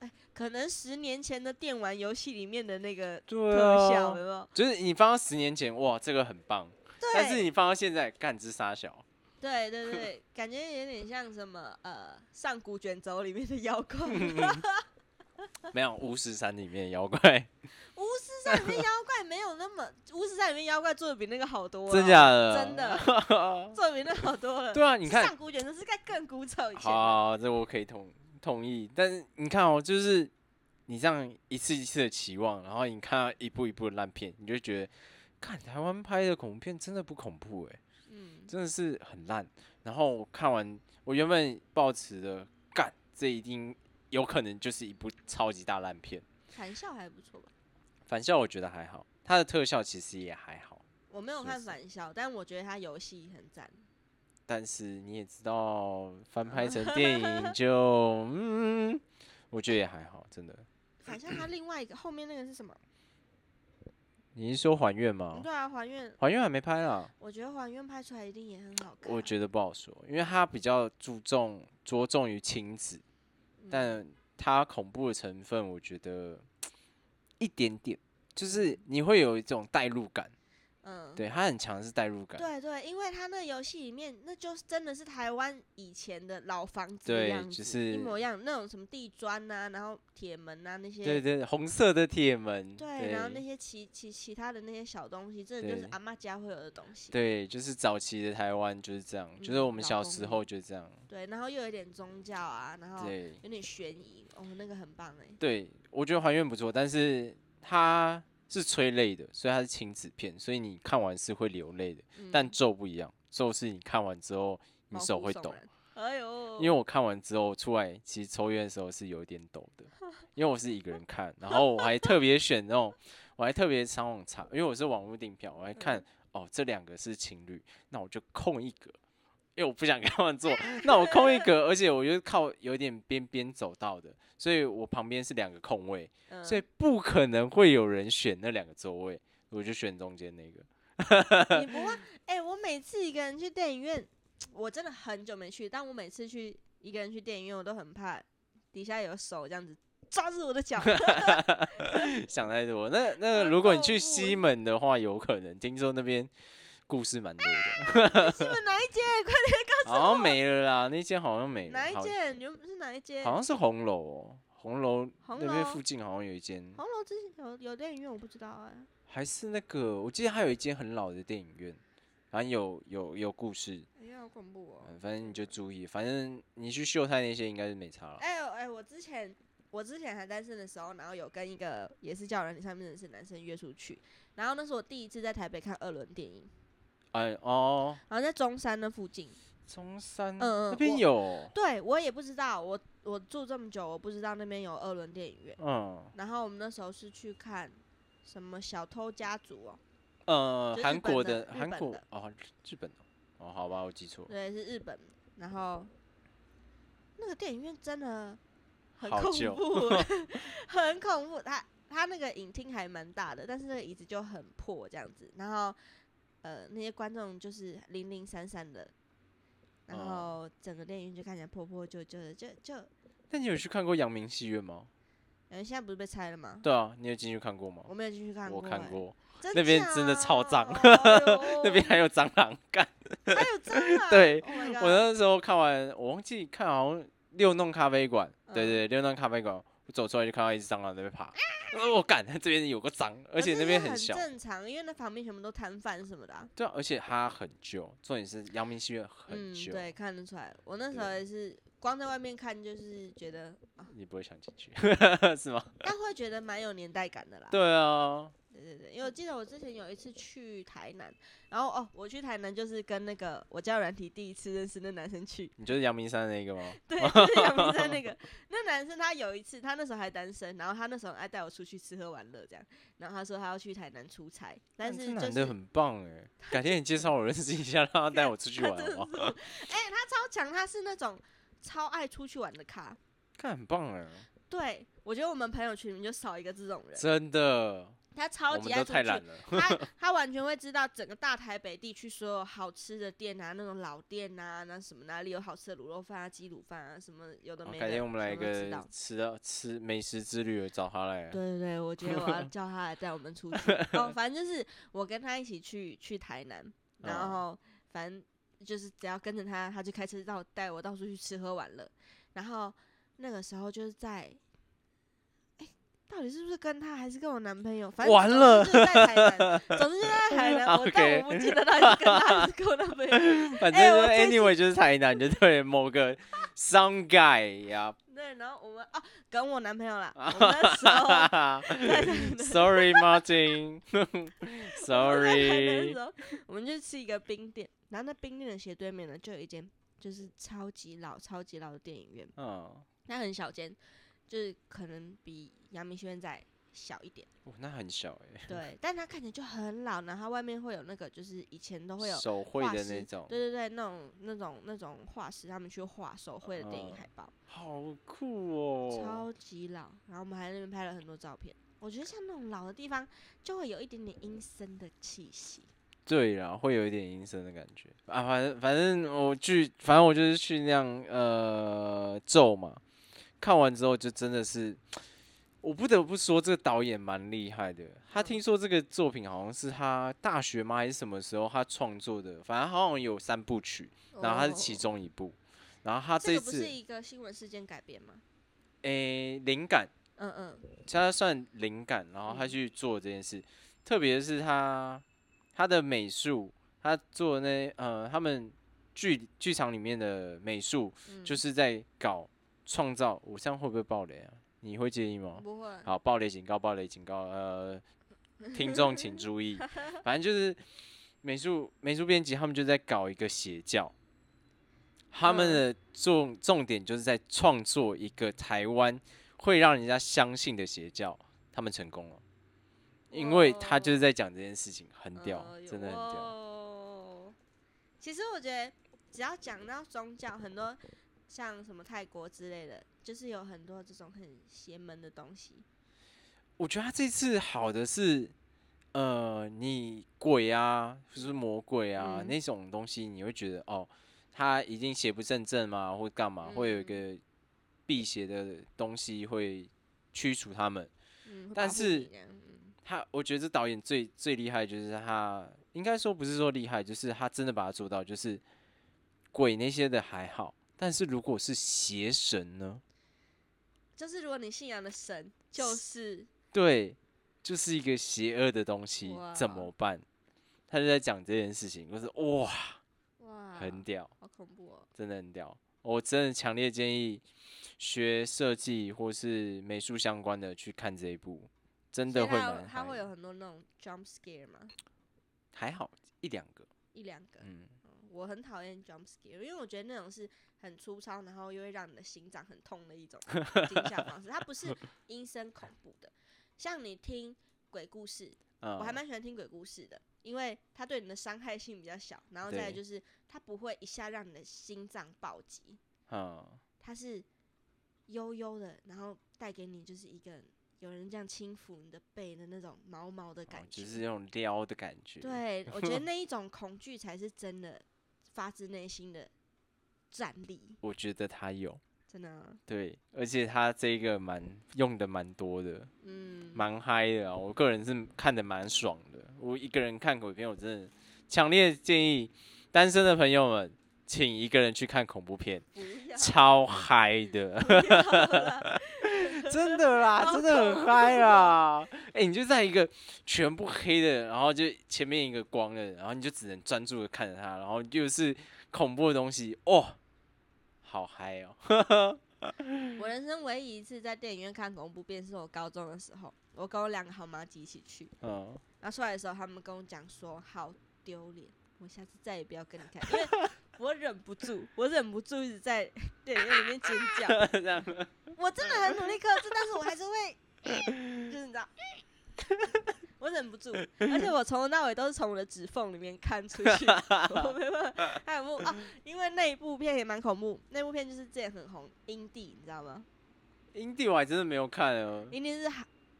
哎，可能十年前的电玩游戏里面的那个对特效，啊，有没有？就是你放到十年前，哇，这个很棒，但是，你放到现在，干这傻小。对对对，感觉有点像什么呃，上古卷轴里面的妖怪，没有巫师三里面妖怪，巫师山里面妖怪没有那么么巫师三里面妖怪做的比那个好多了，真假的？真的 做的比那个好多了。对啊，你看，上古卷轴是该更古早以前的。好，这我可以同同意。但是你看哦，就是你这样一次一次的期望，然后你看到一部一部的烂片，你就觉得，看台湾拍的恐怖片真的不恐怖哎、嗯，真的是很烂。然后我看完，我原本抱持的干，这一定有可能就是一部超级大烂片。反校还不错吧？反校我觉得还好，它的特效其实也还好，我没有看确实返校，但我觉得它游戏很赞。但是你也知道，翻拍成电影就 嗯，我觉得也还好，真的。反校它另外一个后面那个是什么？你是说还愿吗？对啊，还愿，还愿还没拍啦，我觉得还愿拍出来一定也很好看。我觉得不好说，因为它比较注重着重于亲子，嗯但它恐怖的成分，我觉得一点点，就是你会有一种代入感，嗯，对，它很强是代入感，对对，因为他那个游戏里面，那就是真的是台湾以前的老房子样子，就是一模一样，那种什么地砖呐、然后铁门呐、那些，对对，红色的铁门，对然后那些其其其他的那些小东西，真的就是阿妈家会有的东西。对，就是早期的台湾就是这样，就是嗯我们小时候就这样，对，然后又有点宗教啊，然后有点悬疑，哦，那个很棒哎。对，我觉得还原不错，但是它是催泪的，所以它是亲子片，所以你看完是会流泪的。但嗯咒不一样，咒是你看完之后你毛手会抖，然。哎呦，因为我看完之后出来，其实抽烟的时候是有一点抖的，因为我是一个人看，然后我还特别选那种，我还特别上网查，因为我是网络订票，我还看、嗯哦这两个是情侣，那我就空一格，因为我不想跟他们坐，那我空一格，而且我又靠有点边边走道的，所以我旁边是两个空位，嗯所以不可能会有人选那两个座位，我就选中间那个。你 不会？哎、我每次一个人去电影院，我真的很久没去，但我每次去一个人去电影院，我都很怕底下有手这样子抓住我的脚。想太多。那那 个，如果你去西门的话，有可能听说那边故事蛮多的，是不是哪一间？快点告诉我好像没了啦，那间好像没了，哪一间？你们是哪一间？好像是红楼哦，红楼那边附近好像有一间，红楼之前有有电影院，我不知道哎、还是那个我记得还有一间很老的电影院，反正有有有故事，哎呀，好恐怖哦！嗯反正你就注意，反正你去秀泰那些应该是没差了。哎呦哎，我之前我之前还单身的时候，然后有跟一个也是交友软件上面认识男生约出去，然后那是我第一次在台北看二轮电影，哎哦，然后在中山那附近。中山嗯嗯那边有，对我也不知道，我我住这么久，我不知道那边有二轮电影院。嗯然后我们那时候是去看什么小偷家族哦，呃韩国的韩国的哦，日本的哦，好吧，我记错了。对，是日本。然后那个电影院真的很恐怖，很恐怖。它它那个影厅还蛮大的，但是那个椅子就很破这样子。然后呃，那些观众就是零零散散的，然嗯后整个电影院就看起来破破旧旧的，就就。那你有去看过阳明戏院吗？呃，现在不是被拆了吗？对啊，你有进去看过吗？我没有进去看过、我看欸，过，那边真的超脏 哎那边还有蟑螂干。还有蟑螂，对 Oh 我那时候看完，我忘记看好像六弄咖啡馆，对嗯对，六弄咖啡馆，我走出来就看到一只蟑螂在那边爬，呃我干，这边有个蟑，而且那边很小，正常，因为那旁边全部都摊贩什么的啊、对啊，而且它很旧，重点是阳明戏院很嗯，旧，对，看得出来。我那时候也是光在外面看，就是觉得啊，你不会想进去 是吗？但会觉得蛮有年代感的啦。对啊，对对对，因为我记得我之前有一次去台南，然后哦，我去台南就是跟那个我交友软体第一次认识那男生去，你就是阳明山那个吗？对，就是阳明山那个 那男生，他有一次他那时候还单身，然后他那时候很爱带我出去吃喝玩乐这样，然后他说他要去台南出差，但干是就是男的很棒哎，改天你介绍我认识一下，让他带我出去玩 哎、他超强，他是那种超爱出去玩的咖。看很棒哎，对，我觉得我们朋友圈里面就少一个这种人，真的，他超级爱出去。他 他完全会知道整个大台北地区所有好吃的店啊，那种老店啊，那什么哪里有好吃的卤肉饭啊、鸡卤饭啊，什么有的没的，改天我们来一个吃到吃美食之旅，找他来。对对对，我觉得我要 叫他来带我们出去。哦，反正就是我跟他一起去去台南，然嗯后反正就是只要跟着他，他就开车到带我到处去吃喝玩乐。然后那个时候就是在，哎、到底是不是跟他还是跟我男朋友？反正完总了之就是在台南，总之就在台南。我但 OK 我不记得到底是跟他还是跟我男朋友。反正 anyway 就是台南，就对某个 some guy 呀。对，然后我们啊跟我男朋友啦，我们那时候 Sorry Martin 我们就去一个冰店，然后那冰店的斜对面呢，就有一间就是超级老、超级老的电影院，嗯，它很小间，就是可能比阳明学院再小一点，哦那很小哎，对，但它看起来就很老，然后它外面会有那个，就是以前都会有手绘画的那种，对对对，那种那种那种画师他们去画手绘的电影嗯海报，好酷哦。超级老，然后我们还在那边拍了很多照片。我觉得像那种老的地方，就会有一点点阴森的气息。对啦，会有一点阴森的感觉啊。反正反正我去，反正我就是去那样呃咒嘛。看完之后就真的是，我不得不说这个导演蛮厉害的。他嗯听说这个作品好像是他大学吗还是什么时候他创作的，反正好像有三部曲，然后他是其哦中一部。然后他这个不次是一个新闻事件改编吗？诶灵感，嗯嗯，他算灵感，然后他嗯去做这件事。特别是他他的美术，他做的那呃他们剧剧场里面的美术，嗯就是在搞创造。我这样会不会爆雷啊？你会介意吗？不会。好，爆雷警告，爆雷警告，呃，听众请注意，反正就是美术美术编辑他们就在搞一个邪教，他们嗯的重重点就是在创作一个台湾会让人家相信的邪教，他们成功了，因为他就是在讲这件事情，很屌，呃真的很屌。哦其实我觉得，只要讲到宗教，很多像什么泰国之类的，就是有很多这种很邪门的东西。我觉得他这次好的是，呃，你鬼啊，就是魔鬼啊、嗯那种东西，你会觉得哦，他已经邪不胜正嘛，或干嘛，会有一嗯个辟邪的东西会驱除他们。但是他，我觉得这导演最最厉害就是他，应该说不是说厉害，就是他真的把它做到，就是鬼那些的还好，但是如果是邪神呢？就是如果你信仰的神就是对，就是一个邪恶的东西，怎么办？他就在讲这件事情，就是哇，哇，很屌，好恐怖哦。真的很屌。我真的强烈建议学设计或是美术相关的去看这一部，真的会蛮嗨的它会有很多那种 jump scare 吗？还好一两个，一两个。嗯，我很讨厌 jump scare，因为我觉得那种是很粗糙，然后又会让你的心脏很痛的一种 惊吓方式。它不是阴森恐怖的，像你听鬼故事，嗯，我还蛮喜欢听鬼故事的，因为它对你的伤害性比较小，然后再来就是它不会一下让你的心脏暴击，嗯，它是悠悠的，然后带给你就是一个有人这样轻抚你的背的那种毛毛的哦感觉。就是那种撩的感觉，，对，我觉得 那一种恐惧才是真的发自内心的战力，我觉得他有，真的啊、对，而且他这个蛮用的蛮多的，嗯，蛮嗨的啊！我个人是看的蛮爽的。我一个人看鬼片，我真的强烈建议单身的朋友们，请一个人去看恐怖片，超嗨的，真的啦，真的很嗨啦！哎、你就在一个全部黑的，然后就前面一个光的，然后你就只能专注的看着它，然后又是恐怖的东西，哦，好嗨哦！我人生唯一一次在电影院看恐怖片，是我高中的时候，我跟我两个好妈鸡一起去，嗯，然后出来的时候，他们跟我讲说好丢脸，我下次再也不要跟你看，因为我忍不住，我忍不住一直在电影院里面尖叫，这样，我真的很努力克制，但是我还是会，就是你知道，我忍不住，而且我从头到尾都是从我的指缝里面看出去，我没办法。还有部啊，因为那一部片也蛮恐怖，那部片就是之前很红《阴帝》，你知道吗？阴帝我还真的没有看哦。阴帝是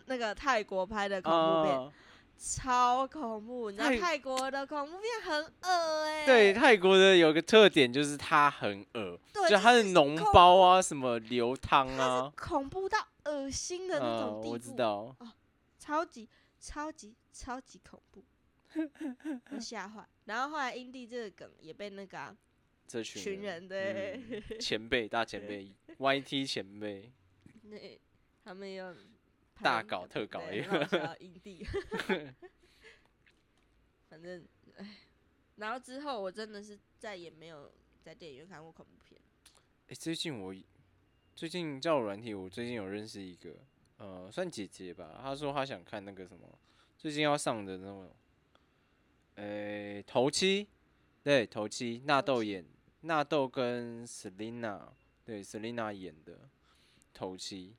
那个泰国拍的恐怖片，哦超恐怖。你知道泰泰国的恐怖片很恶哎、对，泰国的有个特点就是它很恶，对，就它的是脓包啊，什么流汤啊，恐怖到恶心的那嗯，种地步，我知道，超级超级超级恐怖，我吓坏。然后后来阴地这个梗也被那个啊、这群群人对、嗯前辈大前辈，YT 前辈，那他们有大搞特搞对一很好笑营地。反正，哎，然后之后我真的是再也没有在电影院看过恐怖片。哎、最近我最近交友软体，我最近有认识一个，呃，算姐姐吧。她说她想看那个什么，最近要上的那种，诶、头七，对，头七，纳豆演，纳豆跟 Selina，对，Selina 演的头七，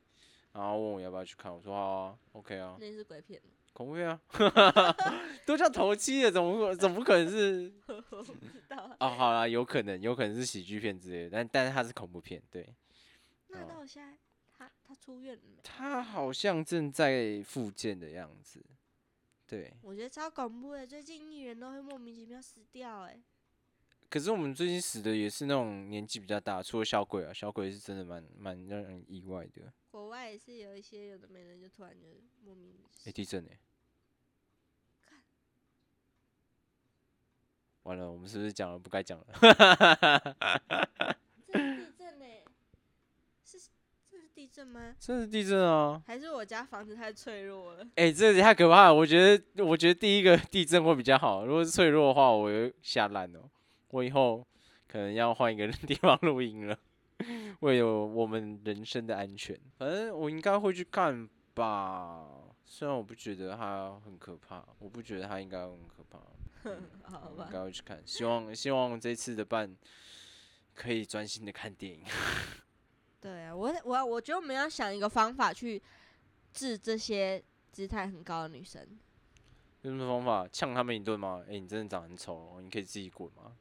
然后问我要不要去看，我说好啊，OK 啊，那是鬼片，恐怖片啊，都叫头七了，怎么可怎么可能是？我不知道啊。哦，好啦，有可能，有可能是喜剧片之类的，但但是它是恐怖片，对。那哦到现在他他出院了没？他好像正在复健的样子，对。我觉得超恐怖的，最近艺人都会莫名其妙死掉、哎，可是我们最近死的也是那种年纪比较大，除了小鬼啊，小鬼是真的蛮蛮让人意外的。国外也是有一些有的没人，就突然就莫名死哎、地震哎、完了，我们是不是讲了不该讲了？这是地震呢、是这是地震吗？这是地震啊！还是我家房子太脆弱了？哎、这也太可怕了。我觉得，我觉得第一个地震会比较好。如果是脆弱的话，我就吓烂了。我以后可能要换一个地方录音了，为了我们人身的安全。反正我应该会去看吧。虽然我不觉得它很可怕，我不觉得它应该很可怕。好吧应，该会去看。希望希望这次的伴可以专心的看电影。对啊，我我我觉得我们要想一个方法去治这些姿态很高的女生。有什么方法呛他们一顿吗？哎、你真的长很丑哦，你可以自己滚吗？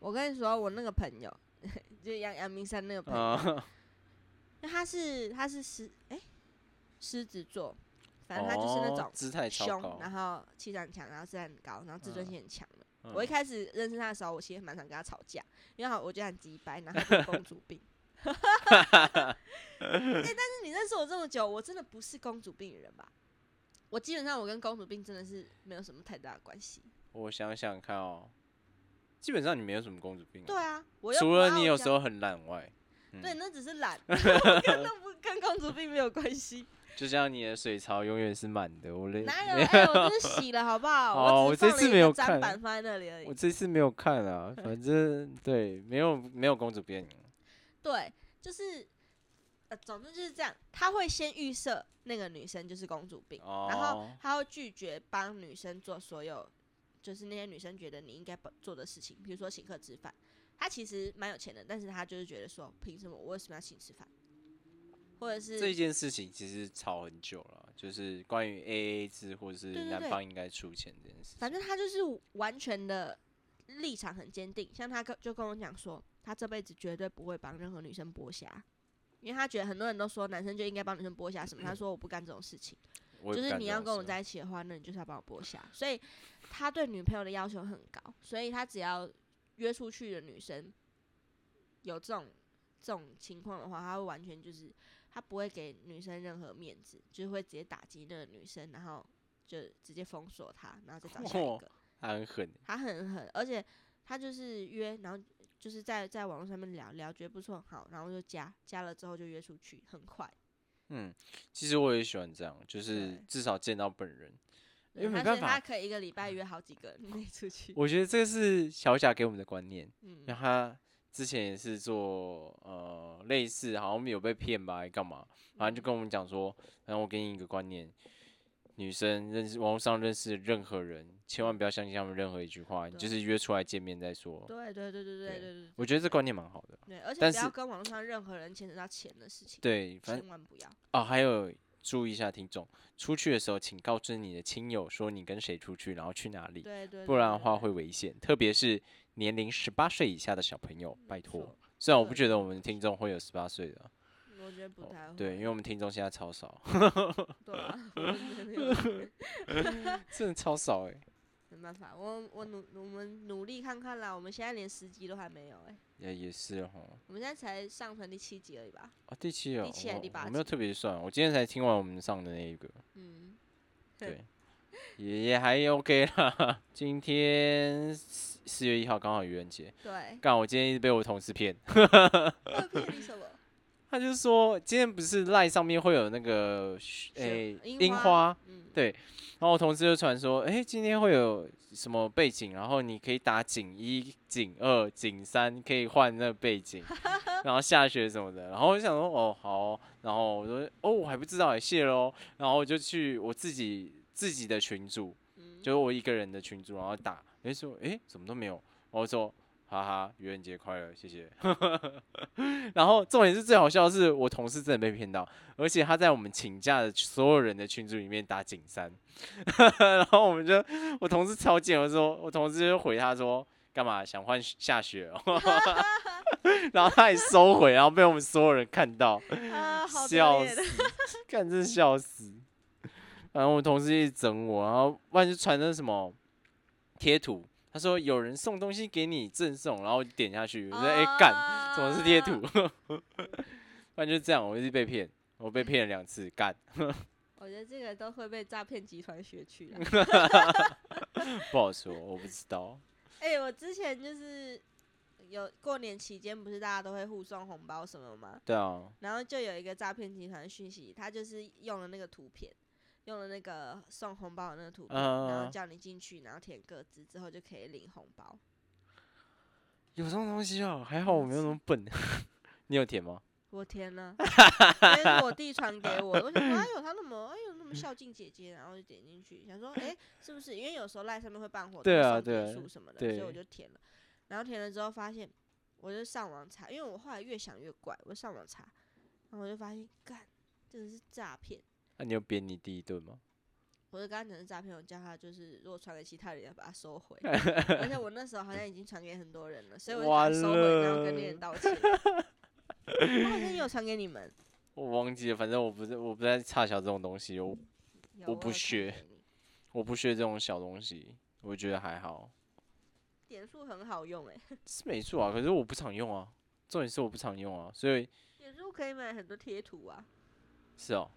我跟你说，我那个朋友，就阳阳明山那个朋友，啊，因为他是他是狮哎狮子座，反正他就是那哦种姿态超凶高，，然后气场很强，然后姿态很高，然后自尊心很强的。嗯我一开始认识他的时候，我其实蛮常跟他吵架，因为我觉得他很鸡掰，然后公主病。哎、但是你认识我这么久，我真的不是公主病的人吧？我基本上我跟公主病真的是没有什么太大的关系。我想想看哦，基本上你没有什么公主病、啊，对啊，我又除了你有时候很懒外，嗯对，那只是懒，跟那不跟公主病没有关系。就像你的水槽永远是满的，我累哪有？哎、我这是洗了，好不好？哦我我这次没有看板放在那里而已我。这次没有看啊，反正对，没有没有公主病，对，就是呃，总之就是这样。他会先预设那个女生就是公主病，然后哦他会拒绝帮女生做所有就是那些女生觉得你应该帮做的事情，比如说请客吃饭。他其实蛮有钱的，但是他就是觉得说，凭什么我为什么要请吃饭？或者是这件事情其实吵很久了，就是关于 A A 制或者是男方应该出钱这件事情。反正他就是完全的立场很坚定，像他跟就跟我讲说，他这辈子绝对不会帮任何女生剥虾，因为他觉得很多人都说男生就应该帮女生剥虾什么，他说我不干这种事情，就是你要跟我在一起的话，那你就是要帮我剥虾，所以他对女朋友的要求很高，所以他只要约出去的女生有这种这种情况的话，他会完全就是他不会给女生任何面子，就是会直接打击那个女生，然后就直接封锁她，然后再找下一嚯个。他很狠，他很狠，而且他就是约，然后就是在在网络上面聊聊，觉得不错，好，然后就加，加了之后就约出去，很快。嗯，其实我也喜欢这样，就是至少见到本人。因对为没办法他可以一个礼拜约好几个人出去。我觉得这个是小贾给我们的观念，嗯因为他之前也是做呃类似，好像有被骗吧，还干嘛？反正就跟我们讲说，然后我给你一个观念，女生认识网络上认识任何人，千万不要相信他们任何一句话，你就是约出来见面再说。对对对对对对对，我觉得这观念蛮好的。对，而且不要跟网络上任何人牵扯到钱的事情，对，千万不要。哦，还有注意一下听众，出去的时候请告知你的亲友说你跟谁出去，然后去哪里，不然的话会危险，特别是年龄十八岁以下的小朋友，拜托。虽然我不觉得我们听众会有十八岁的。我觉得不太会。哦对，因为我们听众现在超少，对啊，真的超少哎、没办法，我我努我们努力看看啦。我们现在连十集都还没有哎、也也是哈。我们现在才上传第七集而已吧？啊，第七哦，第七还是第八我没有特别算，我今天才听完我们上的那一个，嗯，对，也也还 OK 啦。今天四四月一号刚好愚人节，对。干我今天一直被我同事骗，会骗你什么？他就说今天不是赖上面会有那个诶、樱花樱花，嗯，对，然后我同事就传说，哎、今天会有什么背景，然后你可以打景一、景二、景三，可以换那个背景，然后下雪什么的。然后我就想说，哦，好哦然后我说，哦，我还不知道，哎，谢喽。然后我就去我自己自己的群组，嗯就是我一个人的群组，然后打，哎、说，哎、怎么都没有，我就说。哈哈，愚人节快乐，谢谢。然后重点是最好笑的是，我同事真的被骗到，而且他在我们请假的所有人的群组里面打景三，然后我们就我同事超贱，我说我同事就回他说干嘛想换下雪哦，然后他也收回，然后被我们所有人看到，笑死，看真是笑死。然后我同事一直整我，然后万一传那什么贴图，他说有人送东西给你赠送，然后点下去，我说哎干。怎么是贴图？啊不然就这样，我一直被骗，我被骗了两次，干，我觉得这个都会被诈骗集团学去了。不好说，我不知道。哎、我之前就是有过年期间，不是大家都会互送红包什么吗？对啊，然后就有一个诈骗集团的讯息，他就是用了那个图片，用了那个送红包的那个图片，然后嗯叫你进去，然后填个字之后就可以领红包。有这种东西啊，还好我没有那么笨。你有填吗？我填了，因为我弟传给我，我想说，哎呦，他那么，哎呦，那么孝敬姐姐，然后就点进去，想说，哎、是不是？因为有时候赖上面会办活动，对啊送对啊点数什么的，所以对我就填了。然后填了之后发现，我就上网查，因为我后来越想越怪，我上网查，然后我就发现，干，这个是诈骗。那、你有扁你第一顿吗？我是刚刚讲是诈骗，我叫他就是如果传给其他人要把它收回，而且我那时候好像已经传给很多人了，所以我就收回，然后跟别人道歉。我好像有传给你们，我忘记了，反正我不是我不在差小这种东西，我我不学 我不学这种小东西，我觉得还好，点数很好用哎、是没错啊，可是我不常用啊，重点是我不常用啊，所以点数可以买很多贴图啊，是哦，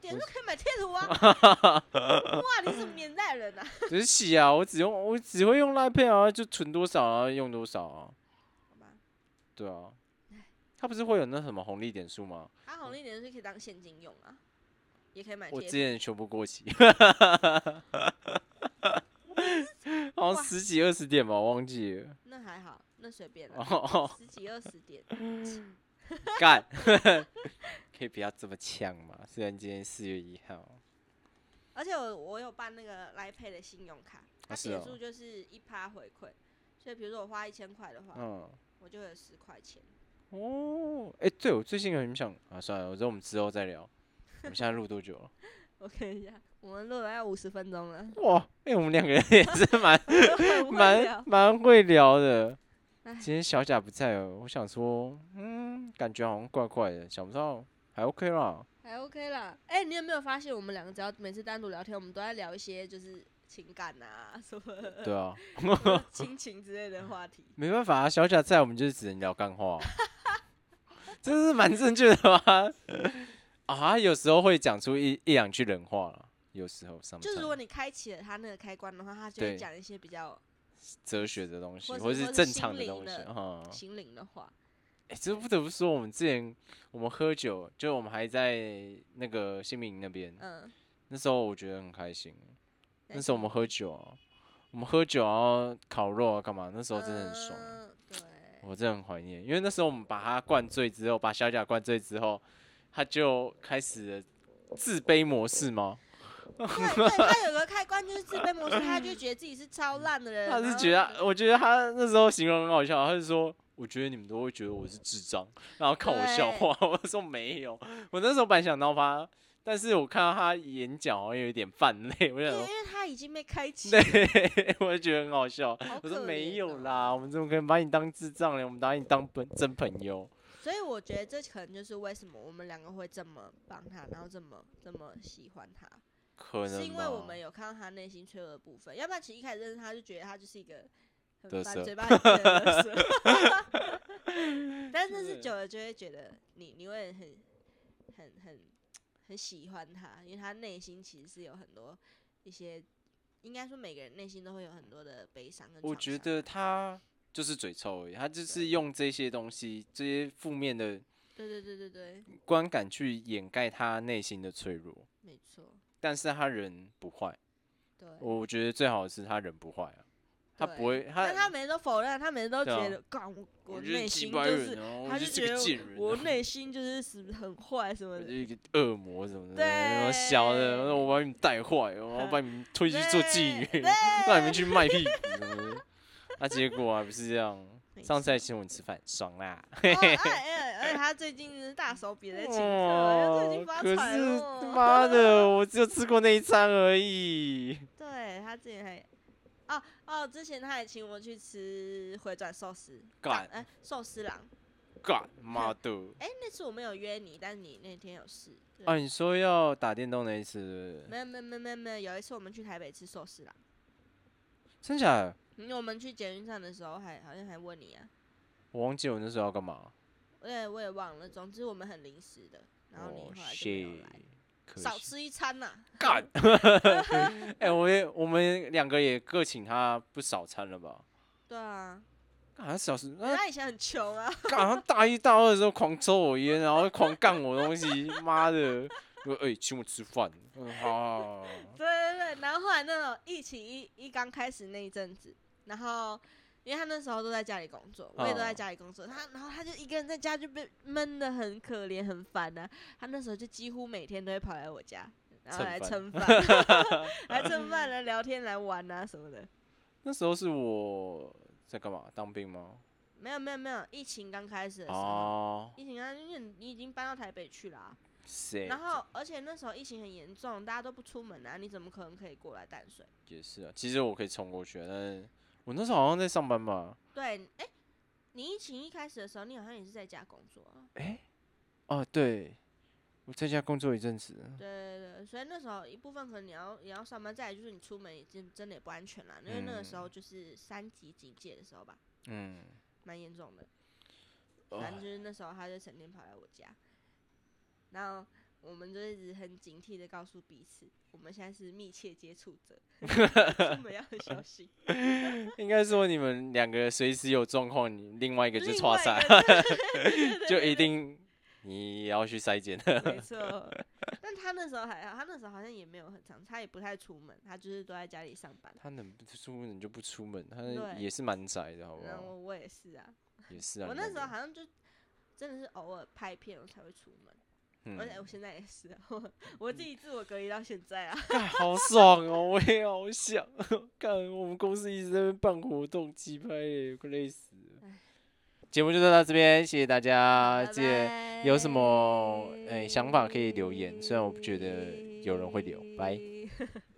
点数可以买贴图啊。哇，你什么年代人啊？只是洗啊，我只用我只会用 Line Pay 啊，就存多少啊用多少啊，好吧，对啊，他不是会有那什么红利点数吗？它红利点数可以当现金用啊，也可以买我。之前全部过期，好像十几二十点吧，我忘记了。那还好，那随便了，哦，十几二十点。干，可以不要这么呛嘛？虽然今天四月一号，而且我我有办那个来配的信用卡，它是哦点数就是一趴回馈，所以比如说我花一千块的话，嗯，我就会有十块钱。哦，哎、对我最近很想啊，算了，我觉得我们之后再聊。我们现在录多久了？我看一下，我们录了要五十分钟了，哇，哎、我们两个人也是蛮蛮聊蛮会聊的哎。今天小贾不在哦，我想说，嗯，感觉好像怪怪的，想不到还 OK 啦。还 OK 啦。哎、你有没有发现我们两个只要每次单独聊天，我们都在聊一些就是情感啊 什么的对啊，亲情之类的话题？没办法啊，小贾在，我们就是只能聊干话啊、这是蛮正确的吧？啊，有时候会讲出一一两句人话了，有时候上就是如果你开启了他那个开关的话，他就对会讲一些比较哲学的东西，或是是正常的东西的啊。心灵的话。哎、这不得不说，我们之前我们喝酒，就我们还在那个新民那边，嗯，那时候我觉得很开心。那时候我们喝酒啊，我们喝酒然后烤肉啊，干嘛？那时候真的很爽。嗯对，我真的很怀念，因为那时候我们把他灌醉之后，把小贾灌醉之后，他就开始了自卑模式吗？对 对，他有个开关就是自卑模式，他就觉得自己是超烂的人。他是觉得，我觉得他那时候形容很好笑，他就说，我觉得你们都会觉得我是智障，然后看我笑话。我说没有，我那时候本来想闹他，但是我看到他眼角好像有一点泛泪，我对，想说，因为他已经被开启，对，我就觉得很好笑。好我说没有哦啦，我们怎么可能把你当智障呢？我们把你当本真朋友。所以我觉得这可能就是为什么我们两个会这么帮他，然后这么这么喜欢他，可能是因为我们有看到他内心脆弱的部分。要不然其实一开始认识他就觉得他就是一个很烦、嘴巴很贱的 但是久了就会觉得你你会很很很很喜欢他，因为他内心其实是有很多一些。应该说，每个人内心都会有很多的悲伤跟创伤。我觉得他就是嘴臭而已，他就是用这些东西，这些负面的对对对对对，观感去掩盖他内心的脆弱，没错，但是他人不坏。对。我觉得最好的是他人不坏啊，他不会，但他他每次都否认，他每次都觉得，干我内心就是，他我就是个贱人啊，我内心就是是很坏什么一个恶魔什么的，对然后小的，我把你们带坏，我要把你们推去做妓女，对让你们去卖屁股什么的。那结果还不是这样，没上次还请我吃饭，爽啦。哦哎哎，而且他最近是大手笔在请客，就最近可是。妈的，我只有吃过那一餐而已。对他之前还，哦哦，之前他还请我去吃回转寿司，干哎寿司郎，干妈的！哎那次我没有约你，但是你那天有事。对啊，你说要打电动那一次，没有没有没有没有没有，有一次我们去台北吃寿司郎，真假的？因为我们去捷运站的时候还好像还问你啊，我忘记我那时候要干嘛。我也我也忘了，总之我们很临时的，然后你哦后来就没有来，可惜少吃一餐呐、干。哎，我也我们两个也各请他不少餐了吧？对啊，干他小时那他以前很穷啊，干他大一大二的时候狂抽我烟，然后狂干我东西，妈的！我哎、请我吃饭，嗯好好好好对对对，然后后来那种疫情一一刚开始那一阵子，然后因为他那时候都在家里工作，我也都在哦家里工作，他然后他就一个人在家就被闷的很可怜很烦呐、他那时候就几乎每天都会跑来我家，然后来蹭 蹭饭，来蹭饭来聊天来玩啊什么的。那时候是我在干嘛？当兵吗？没有没有没有，疫情刚开始的时候，哦，疫情刚因为你已经搬到台北去了啊、然后而且那时候疫情很严重，大家都不出门啊，你怎么可能可以过来淡水？也是啊，其实我可以冲过去啊，但是我那时候好像在上班吧？对，哎、你疫情一开始的时候，你好像也是在家工作啊。哎、哦对，我在家工作一阵子，对对对，所以那时候一部分可能你要也要上班，再来就是你出门已经真的也不安全啦，因为那个时候就是三级警戒的时候吧，嗯，蛮严重的。哦反正就是那时候他就成天跑来我家，然后我们就一直很警惕的告诉彼此，我们现在是密切接触者，我们要很小心。应该说你们两个随时有状况，你另外一个就另错赛外一个，对对对对 就一定你也要去筛检。没错，但他那时候还好，他那时候好像也没有很长，他也不太出门，他就是都在家里上班。他能不出门就不出门，他也是蛮宅的，好不好？我也是啊，也是啊。我那时候好像就真的是偶尔拍片我才会出门，而且我嗯，现在也是啊，我我自己自我隔离到现在啊。好爽哦！我也好想看。我们公司一直在那办活动，鸡拍耶，快累死。节目就到这边，谢谢大家。拜记得有什么哎想法可以留言虽然我不觉得有人会留拜拜